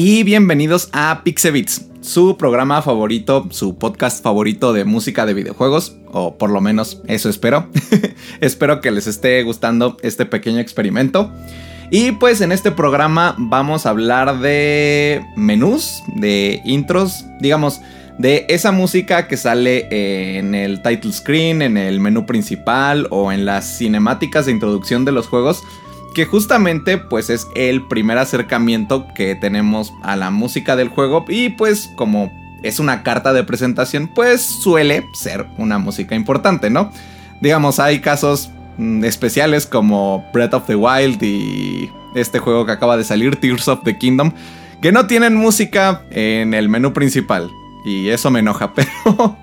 Y bienvenidos a Pixebits, su programa favorito, su podcast favorito de música de videojuegos, o por lo menos eso espero. espero que les esté gustando este pequeño experimento. Y pues en este programa vamos a hablar de menús, de intros, digamos, de esa música que sale en el title screen, en el menú principal o en las cinemáticas de introducción de los juegos que justamente pues es el primer acercamiento que tenemos a la música del juego y pues como es una carta de presentación pues suele ser una música importante, ¿no? Digamos, hay casos mm, especiales como Breath of the Wild y este juego que acaba de salir, Tears of the Kingdom, que no tienen música en el menú principal y eso me enoja, pero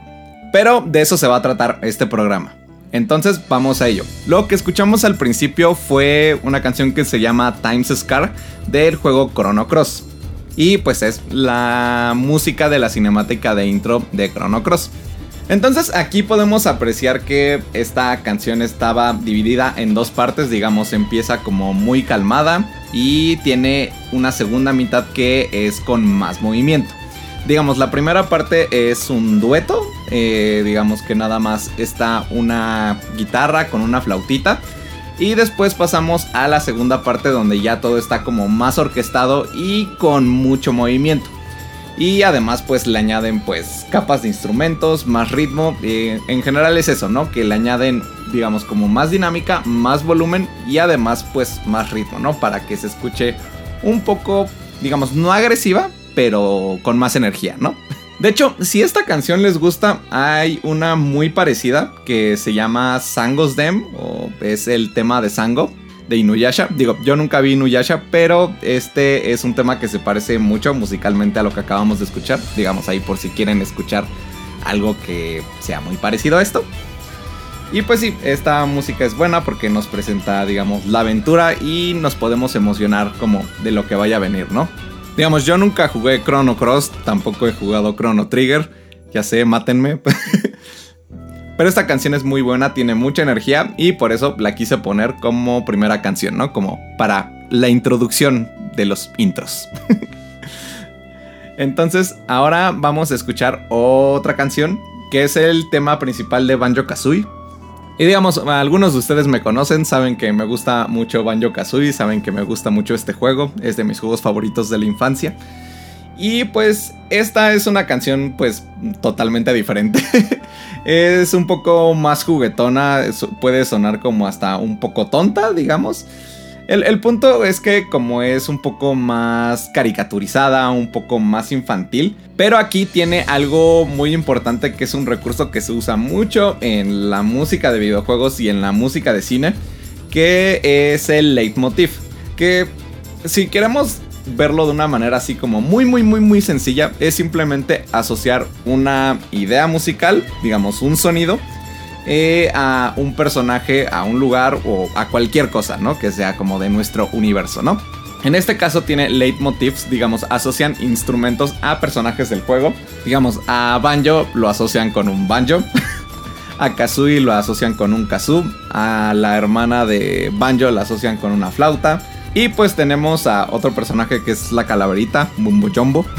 pero de eso se va a tratar este programa. Entonces vamos a ello. Lo que escuchamos al principio fue una canción que se llama Times Scar del juego Chrono Cross. Y pues es la música de la cinemática de intro de Chrono Cross. Entonces aquí podemos apreciar que esta canción estaba dividida en dos partes, digamos, empieza como muy calmada y tiene una segunda mitad que es con más movimiento digamos, la primera parte es un dueto. Eh, digamos que nada más está una guitarra con una flautita. Y después pasamos a la segunda parte donde ya todo está como más orquestado y con mucho movimiento. Y además pues le añaden pues capas de instrumentos, más ritmo. Eh, en general es eso, ¿no? Que le añaden digamos como más dinámica, más volumen y además pues más ritmo, ¿no? Para que se escuche un poco, digamos, no agresiva, pero con más energía, ¿no? De hecho, si esta canción les gusta, hay una muy parecida que se llama Sango's Dem, o es el tema de Sango de Inuyasha. Digo, yo nunca vi Inuyasha, pero este es un tema que se parece mucho musicalmente a lo que acabamos de escuchar. Digamos ahí por si quieren escuchar algo que sea muy parecido a esto. Y pues sí, esta música es buena porque nos presenta, digamos, la aventura y nos podemos emocionar como de lo que vaya a venir, ¿no? Digamos, yo nunca jugué Chrono Cross, tampoco he jugado Chrono Trigger. Ya sé, mátenme. Pero esta canción es muy buena, tiene mucha energía y por eso la quise poner como primera canción, ¿no? Como para la introducción de los intros. Entonces, ahora vamos a escuchar otra canción que es el tema principal de Banjo Kazooie. Y digamos, algunos de ustedes me conocen, saben que me gusta mucho Banjo Kazooie, saben que me gusta mucho este juego, es de mis juegos favoritos de la infancia. Y pues esta es una canción pues totalmente diferente. es un poco más juguetona, puede sonar como hasta un poco tonta, digamos. El, punto es que como es un poco más caricaturizada, un poco más infantil, pero aquí tiene algo muy importante que es un recurso que se usa mucho en la música de videojuegos y en la música de cine, que es el leitmotiv. Que si queremos verlo de una manera así como muy muy muy muy sencilla, es simplemente asociar una idea musical, digamos un sonido, eh, a un personaje, a un lugar o a cualquier cosa, ¿no? Que sea como de nuestro universo, ¿no? En este caso tiene leitmotivs, digamos, asocian instrumentos a personajes del juego. Digamos, a Banjo lo asocian con un banjo. a Kazooie lo asocian con un kazoo. A la hermana de Banjo la asocian con una flauta. Y pues tenemos a otro personaje que es la calaverita, Bumbo Jumbo.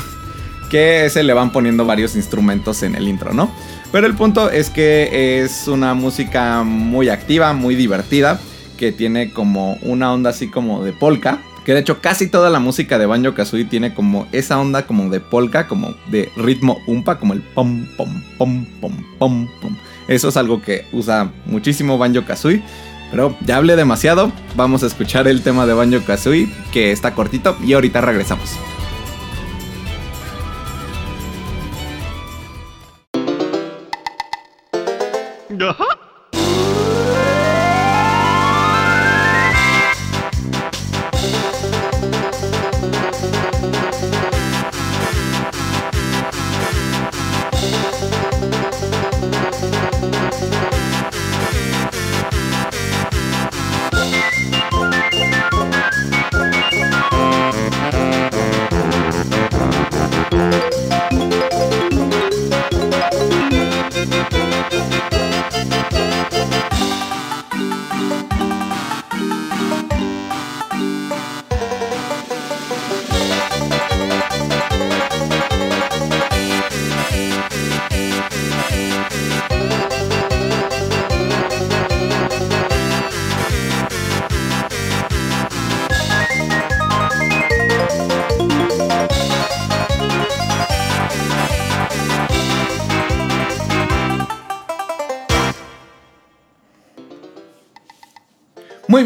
Que se le van poniendo varios instrumentos en el intro, ¿no? Pero el punto es que es una música muy activa, muy divertida, que tiene como una onda así como de polka. Que de hecho casi toda la música de Banjo Kazooie tiene como esa onda como de polka, como de ritmo umpa, como el pom pom pom pom pom pom. Eso es algo que usa muchísimo Banjo Kazooie. Pero ya hablé demasiado, vamos a escuchar el tema de Banjo Kazooie, que está cortito, y ahorita regresamos.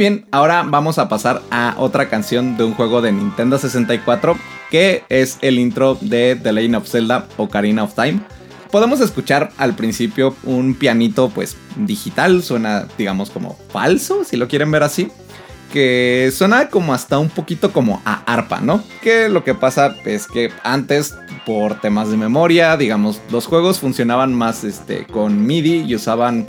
Bien, ahora vamos a pasar a otra canción de un juego de Nintendo 64 que es el intro de The Legend of Zelda Ocarina of Time. Podemos escuchar al principio un pianito pues digital, suena digamos como falso, si lo quieren ver así que suena como hasta un poquito como a arpa, ¿no? Que lo que pasa es que antes, por temas de memoria, digamos, los juegos funcionaban más este, con MIDI y usaban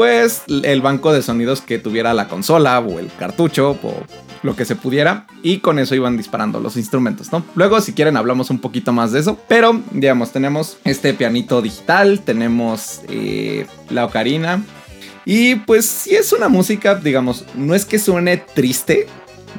pues el banco de sonidos que tuviera la consola o el cartucho o lo que se pudiera y con eso iban disparando los instrumentos, ¿no? Luego si quieren hablamos un poquito más de eso, pero digamos tenemos este pianito digital, tenemos eh, la ocarina, y pues si es una música, digamos, no es que suene triste,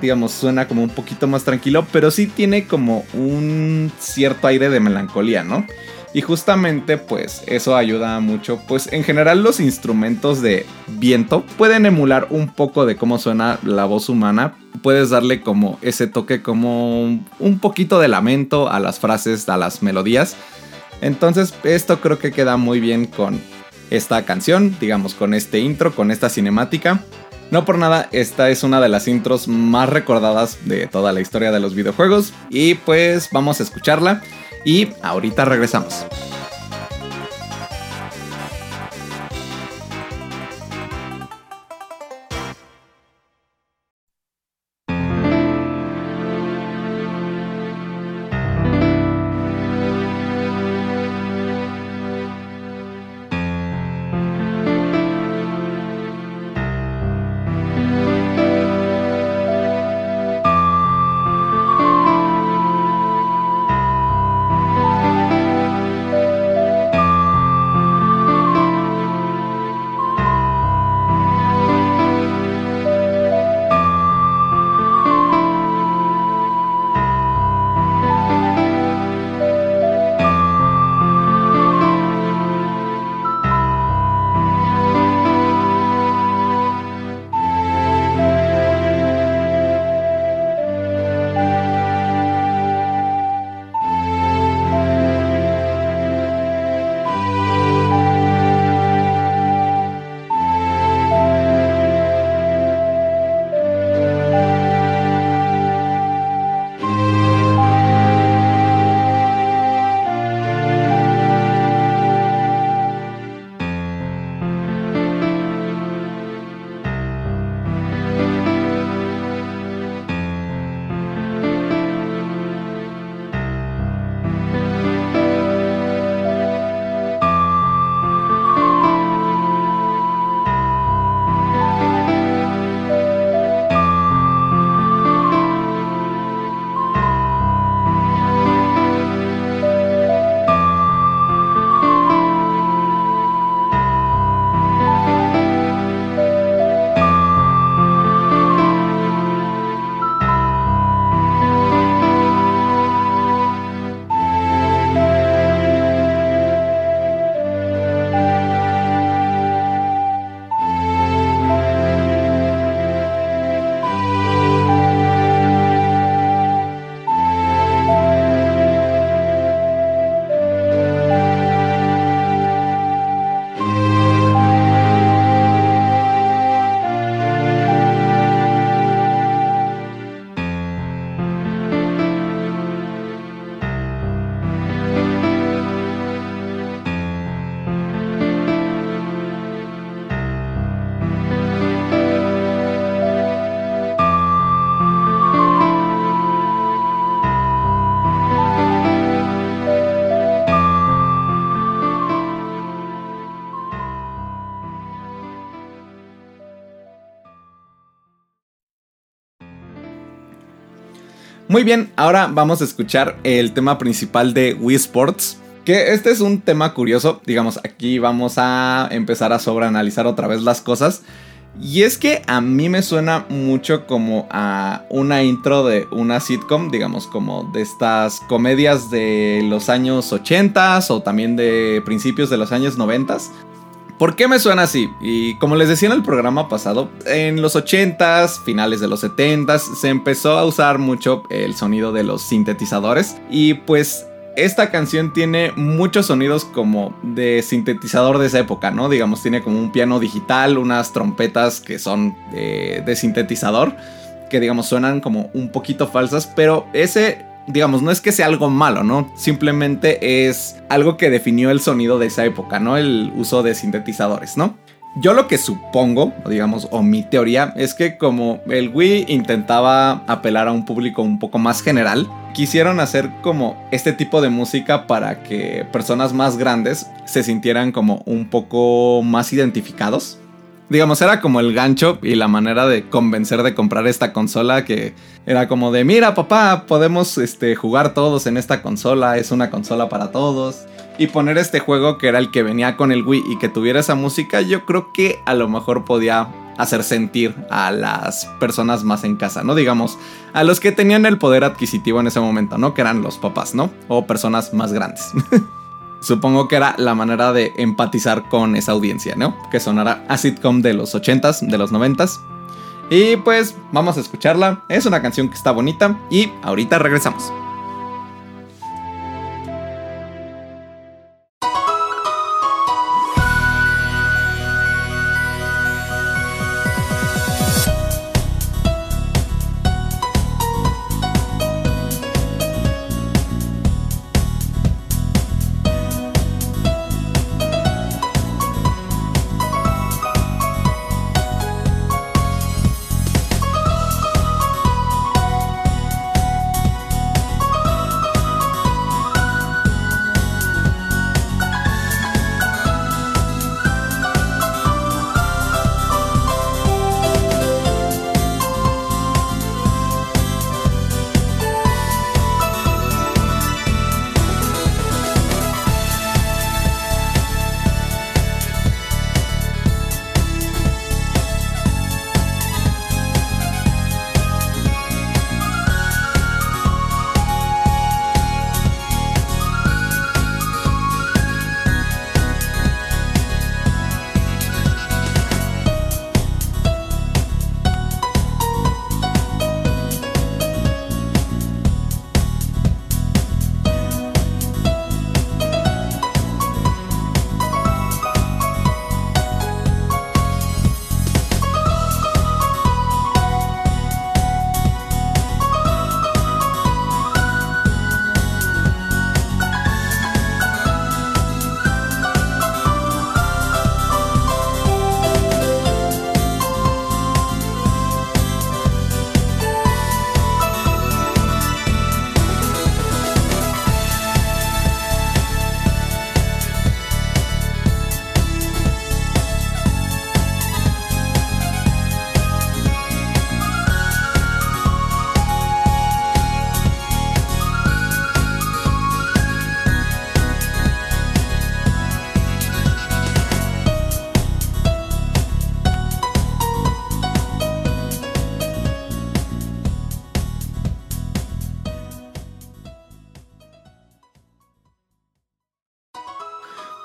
digamos, suena como un poquito más tranquilo, pero sí tiene como un cierto aire de melancolía, ¿no? Y justamente pues eso ayuda mucho, pues en general los instrumentos de viento pueden emular un poco de cómo suena la voz humana, puedes darle como ese toque como un poquito de lamento a las frases, a las melodías. Entonces esto creo que queda muy bien con esta canción, digamos, con este intro, con esta cinemática. No por nada, esta es una de las intros más recordadas de toda la historia de los videojuegos. Y pues vamos a escucharla y ahorita regresamos. Muy bien, ahora vamos a escuchar el tema principal de Wii Sports. Que este es un tema curioso, digamos, aquí vamos a empezar a sobreanalizar otra vez las cosas. Y es que a mí me suena mucho como a una intro de una sitcom, digamos, como de estas comedias de los años 80 o también de principios de los años 90. ¿Por qué me suena así? Y como les decía en el programa pasado, en los 80s, finales de los 70s, se empezó a usar mucho el sonido de los sintetizadores. Y pues esta canción tiene muchos sonidos como de sintetizador de esa época, ¿no? Digamos, tiene como un piano digital, unas trompetas que son de, de sintetizador, que digamos suenan como un poquito falsas, pero ese digamos, no es que sea algo malo, ¿no? Simplemente es algo que definió el sonido de esa época, ¿no? El uso de sintetizadores, ¿no? Yo lo que supongo, digamos, o mi teoría, es que como el Wii intentaba apelar a un público un poco más general, quisieron hacer como este tipo de música para que personas más grandes se sintieran como un poco más identificados. Digamos, era como el gancho y la manera de convencer de comprar esta consola que era como de, mira papá, podemos este, jugar todos en esta consola, es una consola para todos y poner este juego que era el que venía con el Wii y que tuviera esa música, yo creo que a lo mejor podía hacer sentir a las personas más en casa, ¿no? Digamos, a los que tenían el poder adquisitivo en ese momento, ¿no? Que eran los papás, ¿no? O personas más grandes. Supongo que era la manera de empatizar con esa audiencia, ¿no? Que sonara a sitcom de los 80s, de los 90s. Y pues vamos a escucharla. Es una canción que está bonita y ahorita regresamos.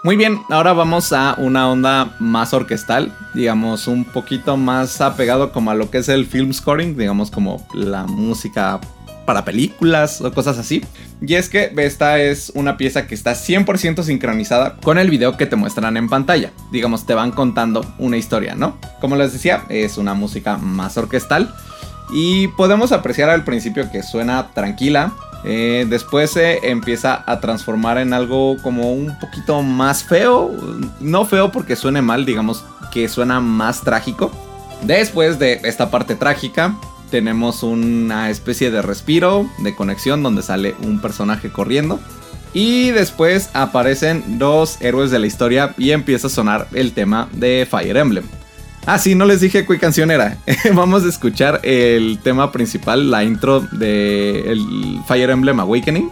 Muy bien, ahora vamos a una onda más orquestal, digamos un poquito más apegado como a lo que es el film scoring, digamos como la música para películas o cosas así. Y es que esta es una pieza que está 100% sincronizada con el video que te muestran en pantalla. Digamos, te van contando una historia, ¿no? Como les decía, es una música más orquestal. Y podemos apreciar al principio que suena tranquila, eh, después se empieza a transformar en algo como un poquito más feo. No feo porque suene mal, digamos que suena más trágico. Después de esta parte trágica, tenemos una especie de respiro, de conexión, donde sale un personaje corriendo. Y después aparecen dos héroes de la historia y empieza a sonar el tema de Fire Emblem. Ah, sí, no les dije qué canción era. Vamos a escuchar el tema principal, la intro de el Fire Emblem Awakening.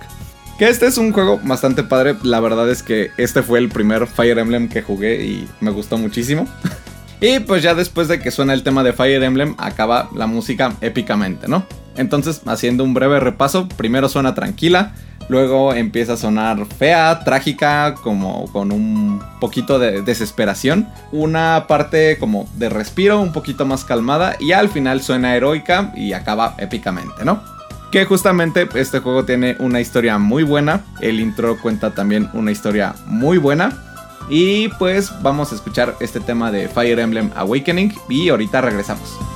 Que este es un juego bastante padre. La verdad es que este fue el primer Fire Emblem que jugué y me gustó muchísimo. y pues ya después de que suena el tema de Fire Emblem, acaba la música épicamente, ¿no? Entonces, haciendo un breve repaso, primero suena tranquila, Luego empieza a sonar fea, trágica, como con un poquito de desesperación. Una parte como de respiro, un poquito más calmada. Y al final suena heroica y acaba épicamente, ¿no? Que justamente este juego tiene una historia muy buena. El intro cuenta también una historia muy buena. Y pues vamos a escuchar este tema de Fire Emblem Awakening y ahorita regresamos.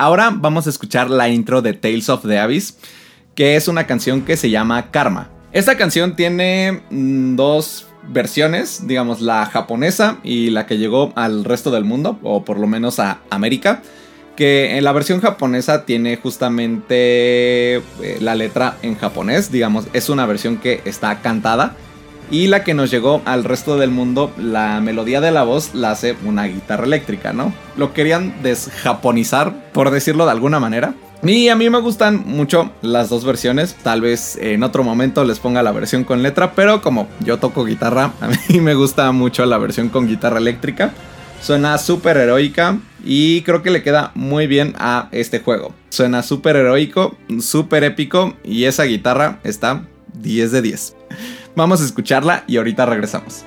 Ahora vamos a escuchar la intro de Tales of the Abyss, que es una canción que se llama Karma. Esta canción tiene mm, dos versiones, digamos la japonesa y la que llegó al resto del mundo, o por lo menos a América. Que en la versión japonesa tiene justamente eh, la letra en japonés, digamos, es una versión que está cantada y la que nos llegó al resto del mundo, la melodía de la voz la hace una guitarra eléctrica, ¿no? Lo querían desjaponizar, por decirlo de alguna manera. Y a mí me gustan mucho las dos versiones. Tal vez en otro momento les ponga la versión con letra, pero como yo toco guitarra, a mí me gusta mucho la versión con guitarra eléctrica. Suena súper heroica y creo que le queda muy bien a este juego. Suena súper heroico, súper épico y esa guitarra está 10 de 10. Vamos a escucharla y ahorita regresamos.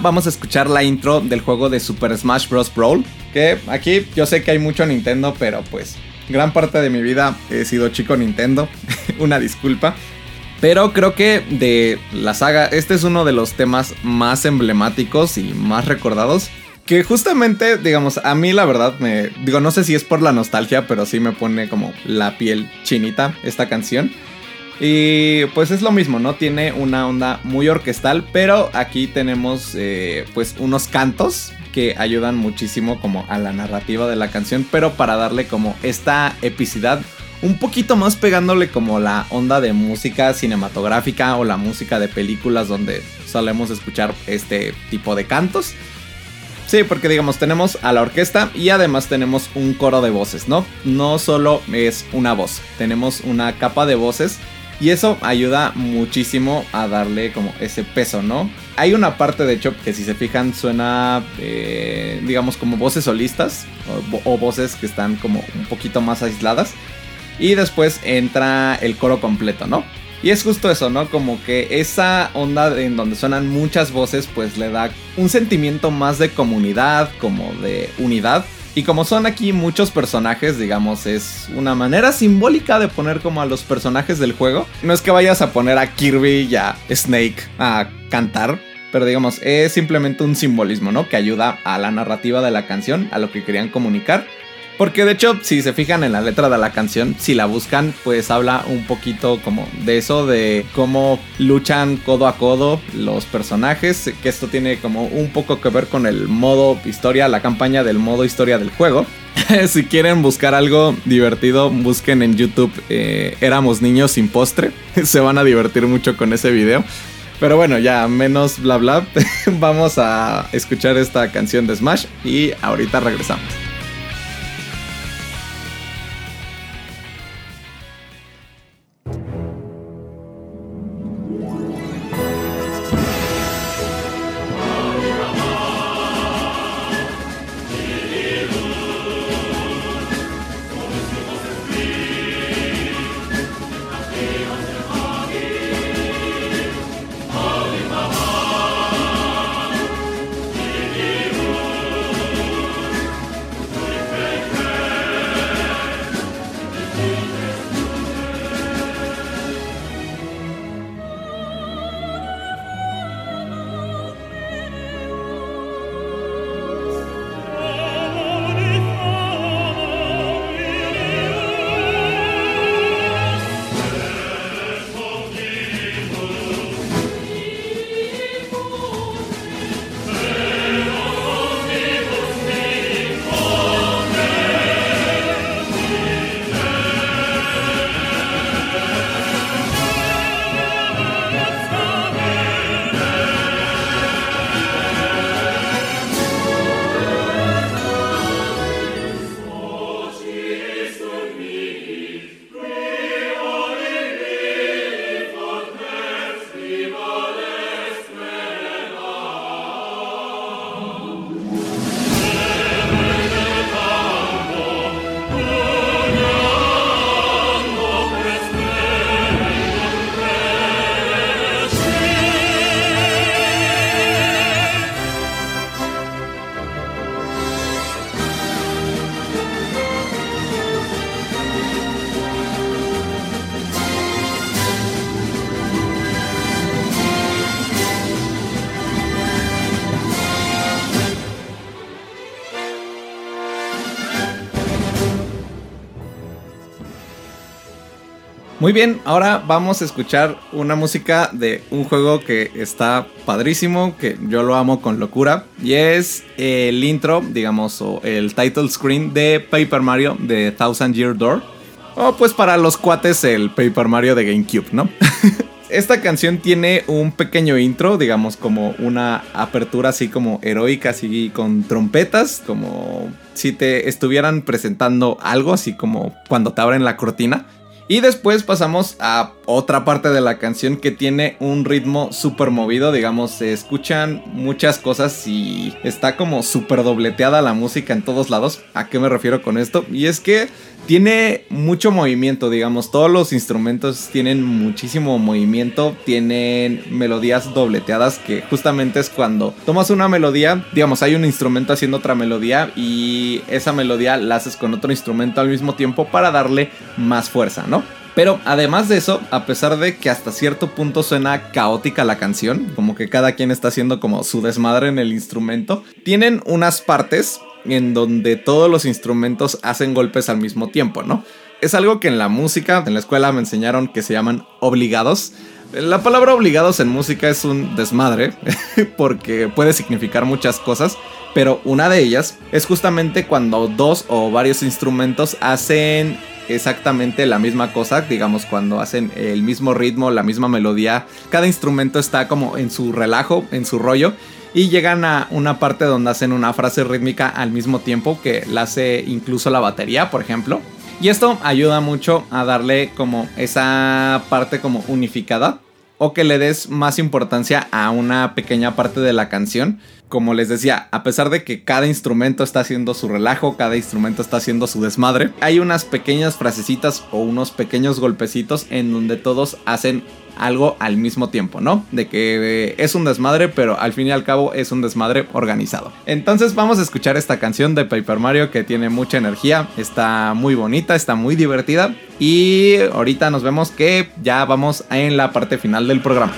Vamos a escuchar la intro del juego de Super Smash Bros. Brawl. Que aquí yo sé que hay mucho Nintendo, pero pues gran parte de mi vida he sido chico Nintendo. Una disculpa. Pero creo que de la saga, este es uno de los temas más emblemáticos y más recordados. Que justamente, digamos, a mí la verdad me... Digo, no sé si es por la nostalgia, pero sí me pone como la piel chinita esta canción. Y pues es lo mismo, ¿no? Tiene una onda muy orquestal, pero aquí tenemos eh, pues unos cantos que ayudan muchísimo como a la narrativa de la canción, pero para darle como esta epicidad un poquito más pegándole como la onda de música cinematográfica o la música de películas donde solemos escuchar este tipo de cantos. Sí, porque digamos, tenemos a la orquesta y además tenemos un coro de voces, ¿no? No solo es una voz, tenemos una capa de voces y eso ayuda muchísimo a darle como ese peso, ¿no? Hay una parte, de hecho, que si se fijan suena, eh, digamos, como voces solistas o voces que están como un poquito más aisladas. Y después entra el coro completo, ¿no? Y es justo eso, ¿no? Como que esa onda en donde suenan muchas voces, pues le da un sentimiento más de comunidad, como de unidad. Y como son aquí muchos personajes, digamos, es una manera simbólica de poner como a los personajes del juego. No es que vayas a poner a Kirby y a Snake a cantar, pero digamos, es simplemente un simbolismo, ¿no? Que ayuda a la narrativa de la canción, a lo que querían comunicar. Porque de hecho, si se fijan en la letra de la canción, si la buscan, pues habla un poquito como de eso, de cómo luchan codo a codo los personajes, que esto tiene como un poco que ver con el modo historia, la campaña del modo historia del juego. si quieren buscar algo divertido, busquen en YouTube eh, Éramos niños sin postre. se van a divertir mucho con ese video. Pero bueno, ya menos bla bla. Vamos a escuchar esta canción de Smash y ahorita regresamos. Muy bien, ahora vamos a escuchar una música de un juego que está padrísimo, que yo lo amo con locura, y es el intro, digamos, o el title screen de Paper Mario de Thousand Year Door. O pues para los cuates el Paper Mario de GameCube, ¿no? Esta canción tiene un pequeño intro, digamos como una apertura así como heroica, así con trompetas, como si te estuvieran presentando algo, así como cuando te abren la cortina. Y después pasamos a otra parte de la canción que tiene un ritmo súper movido, digamos, se escuchan muchas cosas y está como súper dobleteada la música en todos lados. ¿A qué me refiero con esto? Y es que tiene mucho movimiento, digamos. Todos los instrumentos tienen muchísimo movimiento. Tienen melodías dobleteadas que justamente es cuando tomas una melodía, digamos, hay un instrumento haciendo otra melodía y esa melodía la haces con otro instrumento al mismo tiempo para darle más fuerza, ¿no? Pero además de eso, a pesar de que hasta cierto punto suena caótica la canción, como que cada quien está haciendo como su desmadre en el instrumento, tienen unas partes en donde todos los instrumentos hacen golpes al mismo tiempo, ¿no? Es algo que en la música, en la escuela me enseñaron que se llaman obligados. La palabra obligados en música es un desmadre, porque puede significar muchas cosas, pero una de ellas es justamente cuando dos o varios instrumentos hacen exactamente la misma cosa, digamos cuando hacen el mismo ritmo, la misma melodía, cada instrumento está como en su relajo, en su rollo, y llegan a una parte donde hacen una frase rítmica al mismo tiempo que la hace incluso la batería, por ejemplo. Y esto ayuda mucho a darle como esa parte como unificada o que le des más importancia a una pequeña parte de la canción. Como les decía, a pesar de que cada instrumento está haciendo su relajo, cada instrumento está haciendo su desmadre, hay unas pequeñas frasecitas o unos pequeños golpecitos en donde todos hacen algo al mismo tiempo, ¿no? De que eh, es un desmadre, pero al fin y al cabo es un desmadre organizado. Entonces vamos a escuchar esta canción de Paper Mario que tiene mucha energía, está muy bonita, está muy divertida y ahorita nos vemos que ya vamos en la parte final del programa.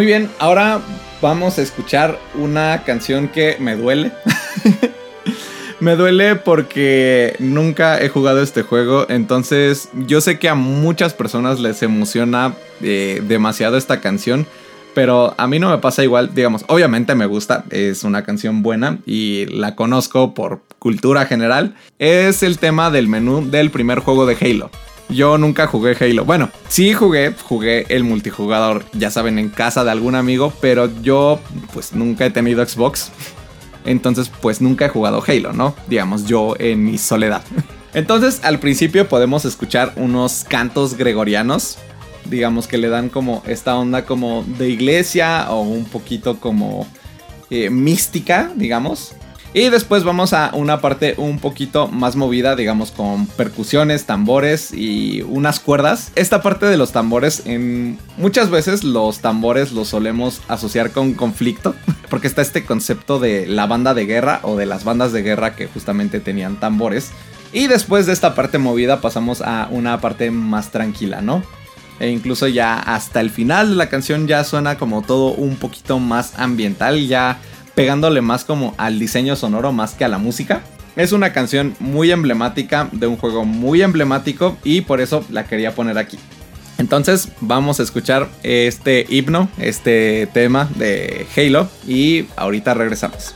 Muy bien, ahora vamos a escuchar una canción que me duele. me duele porque nunca he jugado este juego, entonces yo sé que a muchas personas les emociona eh, demasiado esta canción. Pero a mí no me pasa igual, digamos, obviamente me gusta, es una canción buena y la conozco por cultura general. Es el tema del menú del primer juego de Halo. Yo nunca jugué Halo. Bueno, sí jugué, jugué el multijugador, ya saben, en casa de algún amigo, pero yo pues nunca he tenido Xbox. Entonces pues nunca he jugado Halo, ¿no? Digamos, yo en mi soledad. Entonces al principio podemos escuchar unos cantos gregorianos, digamos que le dan como esta onda como de iglesia o un poquito como eh, mística, digamos. Y después vamos a una parte un poquito más movida, digamos, con percusiones, tambores y unas cuerdas. Esta parte de los tambores, en muchas veces los tambores los solemos asociar con conflicto, porque está este concepto de la banda de guerra o de las bandas de guerra que justamente tenían tambores. Y después de esta parte movida pasamos a una parte más tranquila, ¿no? E incluso ya hasta el final de la canción ya suena como todo un poquito más ambiental, ya pegándole más como al diseño sonoro más que a la música. Es una canción muy emblemática de un juego muy emblemático y por eso la quería poner aquí. Entonces vamos a escuchar este himno, este tema de Halo y ahorita regresamos.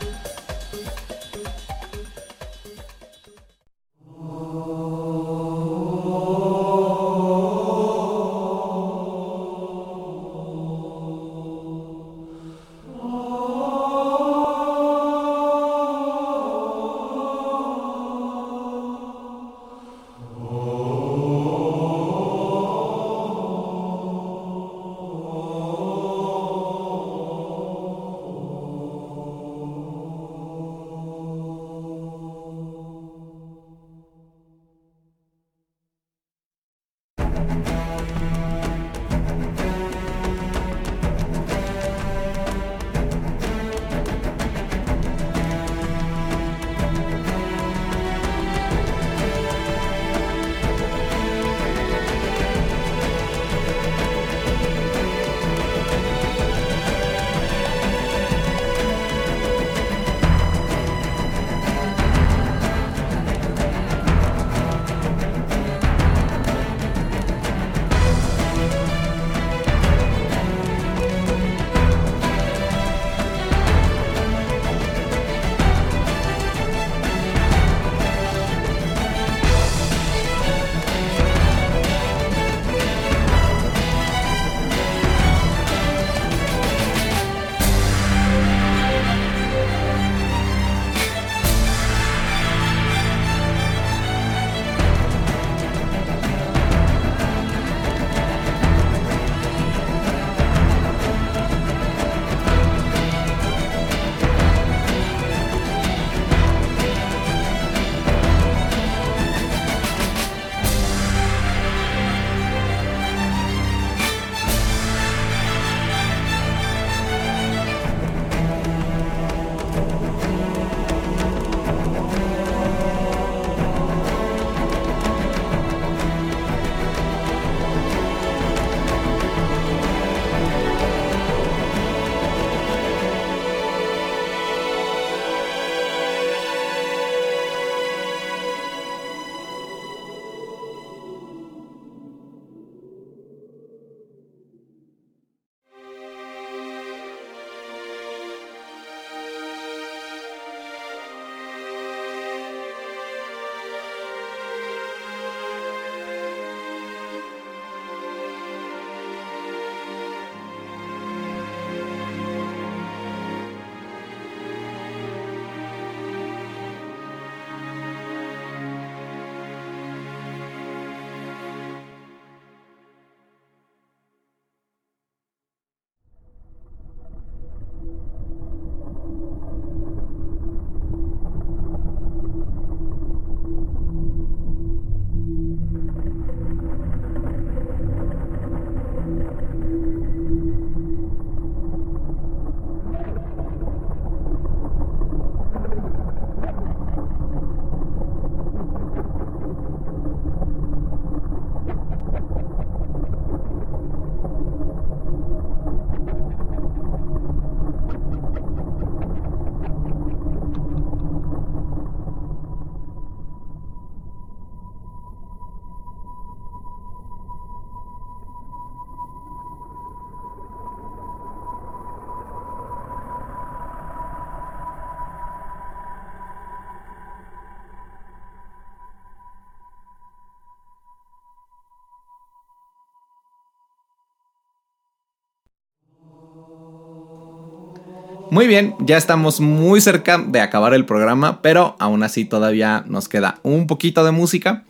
Muy bien, ya estamos muy cerca de acabar el programa, pero aún así todavía nos queda un poquito de música.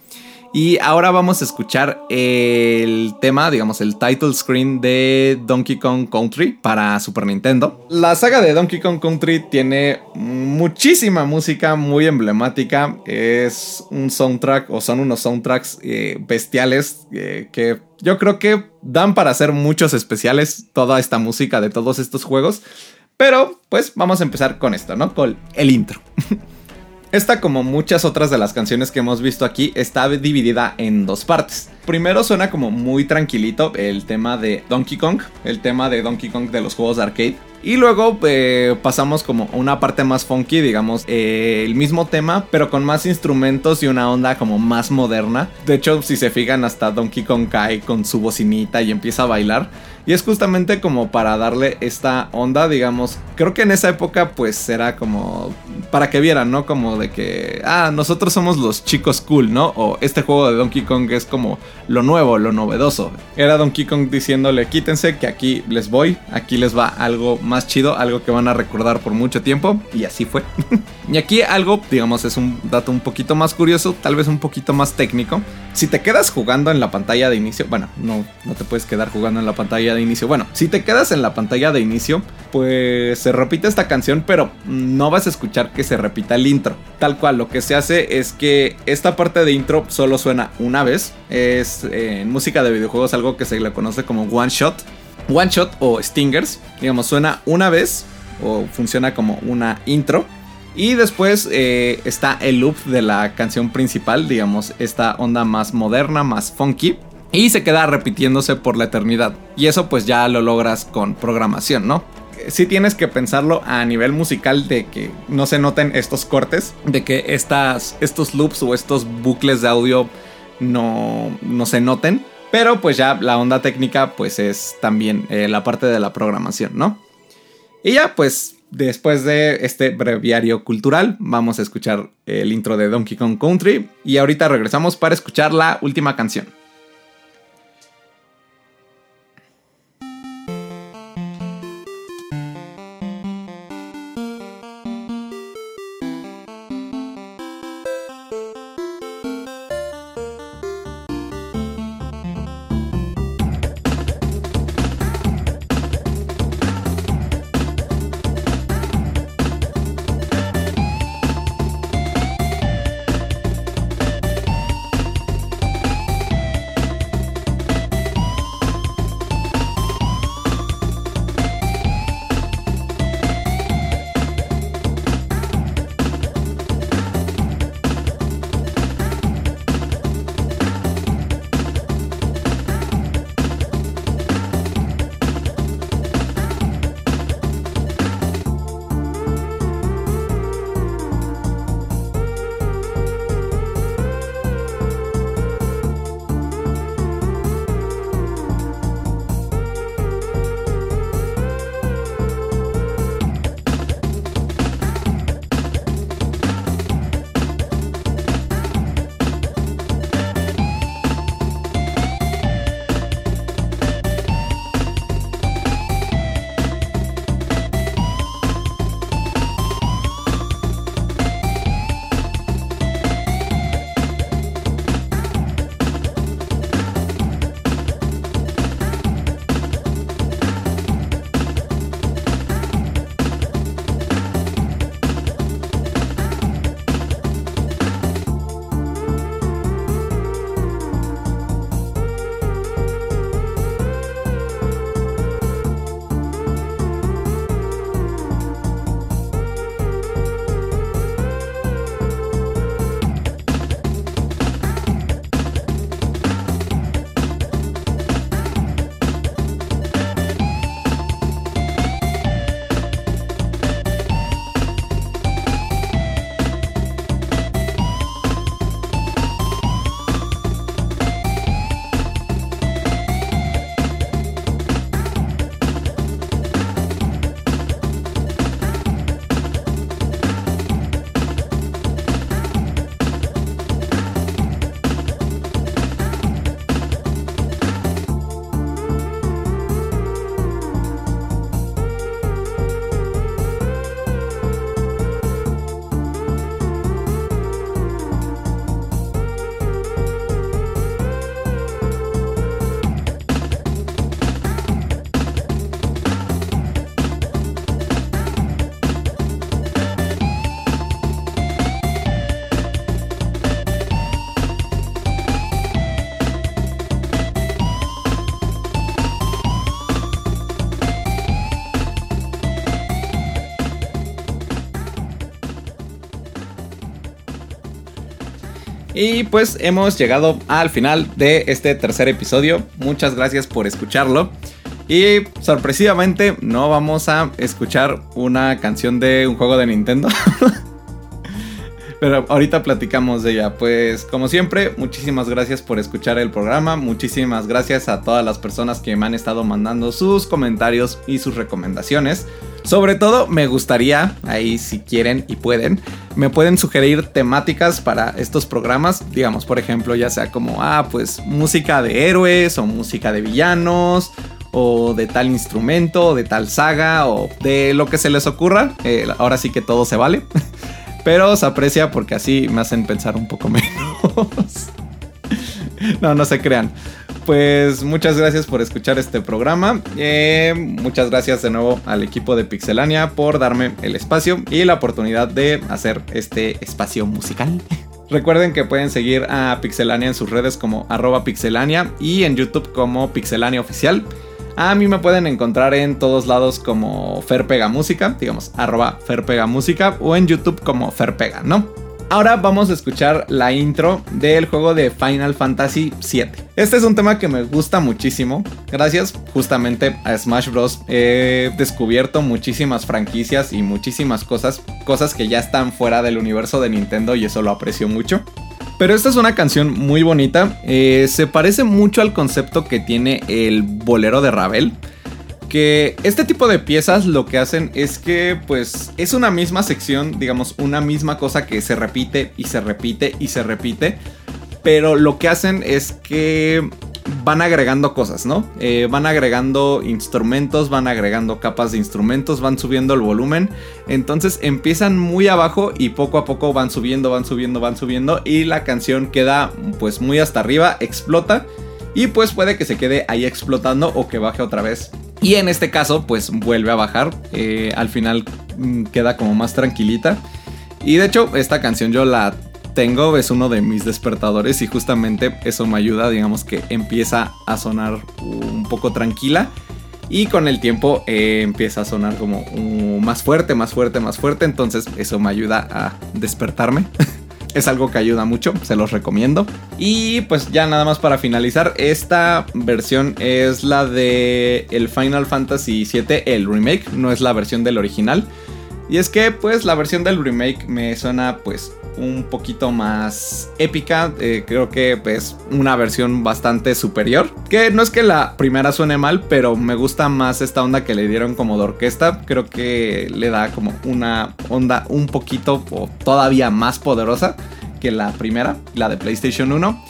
Y ahora vamos a escuchar el tema, digamos, el title screen de Donkey Kong Country para Super Nintendo. La saga de Donkey Kong Country tiene muchísima música muy emblemática. Es un soundtrack o son unos soundtracks eh, bestiales eh, que yo creo que dan para hacer muchos especiales toda esta música de todos estos juegos. Pero pues vamos a empezar con esto, ¿no? Con el intro. Esta, como muchas otras de las canciones que hemos visto aquí, está dividida en dos partes. Primero suena como muy tranquilito el tema de Donkey Kong, el tema de Donkey Kong de los juegos de arcade. Y luego eh, pasamos como una parte más funky, digamos, eh, el mismo tema, pero con más instrumentos y una onda como más moderna. De hecho, si se fijan, hasta Donkey Kong cae con su bocinita y empieza a bailar. Y es justamente como para darle esta onda, digamos. Creo que en esa época pues era como para que vieran, ¿no? Como de que, ah, nosotros somos los chicos cool, ¿no? O este juego de Donkey Kong es como lo nuevo, lo novedoso. Era Donkey Kong diciéndole, quítense que aquí les voy, aquí les va algo más chido, algo que van a recordar por mucho tiempo. Y así fue. y aquí algo, digamos, es un dato un poquito más curioso, tal vez un poquito más técnico. Si te quedas jugando en la pantalla de inicio, bueno, no, no te puedes quedar jugando en la pantalla de inicio. Bueno, si te quedas en la pantalla de inicio, pues se repite esta canción, pero no vas a escuchar que se repita el intro. Tal cual, lo que se hace es que esta parte de intro solo suena una vez. Es eh, en música de videojuegos algo que se le conoce como one shot. One shot o stingers, digamos, suena una vez o funciona como una intro. Y después eh, está el loop de la canción principal, digamos, esta onda más moderna, más funky y se queda repitiéndose por la eternidad. Y eso pues ya lo logras con programación, ¿no? Sí tienes que pensarlo a nivel musical de que no se noten estos cortes, de que estas, estos loops o estos bucles de audio no, no se noten. Pero pues ya la onda técnica pues es también eh, la parte de la programación, ¿no? Y ya pues después de este breviario cultural vamos a escuchar el intro de Donkey Kong Country y ahorita regresamos para escuchar la última canción. Y pues hemos llegado al final de este tercer episodio. Muchas gracias por escucharlo. Y sorpresivamente no vamos a escuchar una canción de un juego de Nintendo. Pero ahorita platicamos de ella. Pues como siempre, muchísimas gracias por escuchar el programa. Muchísimas gracias a todas las personas que me han estado mandando sus comentarios y sus recomendaciones. Sobre todo me gustaría, ahí si quieren y pueden, me pueden sugerir temáticas para estos programas. Digamos, por ejemplo, ya sea como, ah, pues música de héroes o música de villanos o de tal instrumento, de tal saga, o de lo que se les ocurra. Eh, ahora sí que todo se vale. Pero se aprecia porque así me hacen pensar un poco menos. no, no se crean. Pues muchas gracias por escuchar este programa. Eh, muchas gracias de nuevo al equipo de Pixelania por darme el espacio y la oportunidad de hacer este espacio musical. Recuerden que pueden seguir a Pixelania en sus redes como arroba pixelania y en YouTube como Pixelania Oficial. A mí me pueden encontrar en todos lados como Ferpega Música, digamos, arroba Ferpega Música o en YouTube como Ferpega, ¿no? Ahora vamos a escuchar la intro del juego de Final Fantasy VII. Este es un tema que me gusta muchísimo. Gracias justamente a Smash Bros. He descubierto muchísimas franquicias y muchísimas cosas, cosas que ya están fuera del universo de Nintendo y eso lo aprecio mucho. Pero esta es una canción muy bonita. Eh, se parece mucho al concepto que tiene el bolero de Ravel. Que este tipo de piezas lo que hacen es que pues es una misma sección, digamos, una misma cosa que se repite y se repite y se repite. Pero lo que hacen es que van agregando cosas, ¿no? Eh, van agregando instrumentos, van agregando capas de instrumentos, van subiendo el volumen. Entonces empiezan muy abajo y poco a poco van subiendo, van subiendo, van subiendo. Y la canción queda pues muy hasta arriba, explota. Y pues puede que se quede ahí explotando o que baje otra vez. Y en este caso pues vuelve a bajar. Eh, al final mm, queda como más tranquilita. Y de hecho esta canción yo la tengo es uno de mis despertadores y justamente eso me ayuda, digamos que empieza a sonar un poco tranquila y con el tiempo eh, empieza a sonar como uh, más fuerte, más fuerte, más fuerte, entonces eso me ayuda a despertarme. es algo que ayuda mucho, se los recomiendo. Y pues ya nada más para finalizar, esta versión es la de el Final Fantasy VII, el remake, no es la versión del original. Y es que pues la versión del remake me suena pues un poquito más épica. Eh, creo que pues una versión bastante superior. Que no es que la primera suene mal, pero me gusta más esta onda que le dieron como de orquesta. Creo que le da como una onda un poquito o todavía más poderosa que la primera, la de PlayStation 1.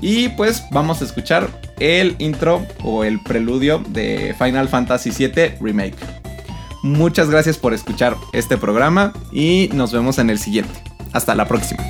Y pues vamos a escuchar el intro o el preludio de Final Fantasy VII Remake. Muchas gracias por escuchar este programa y nos vemos en el siguiente. Hasta la próxima.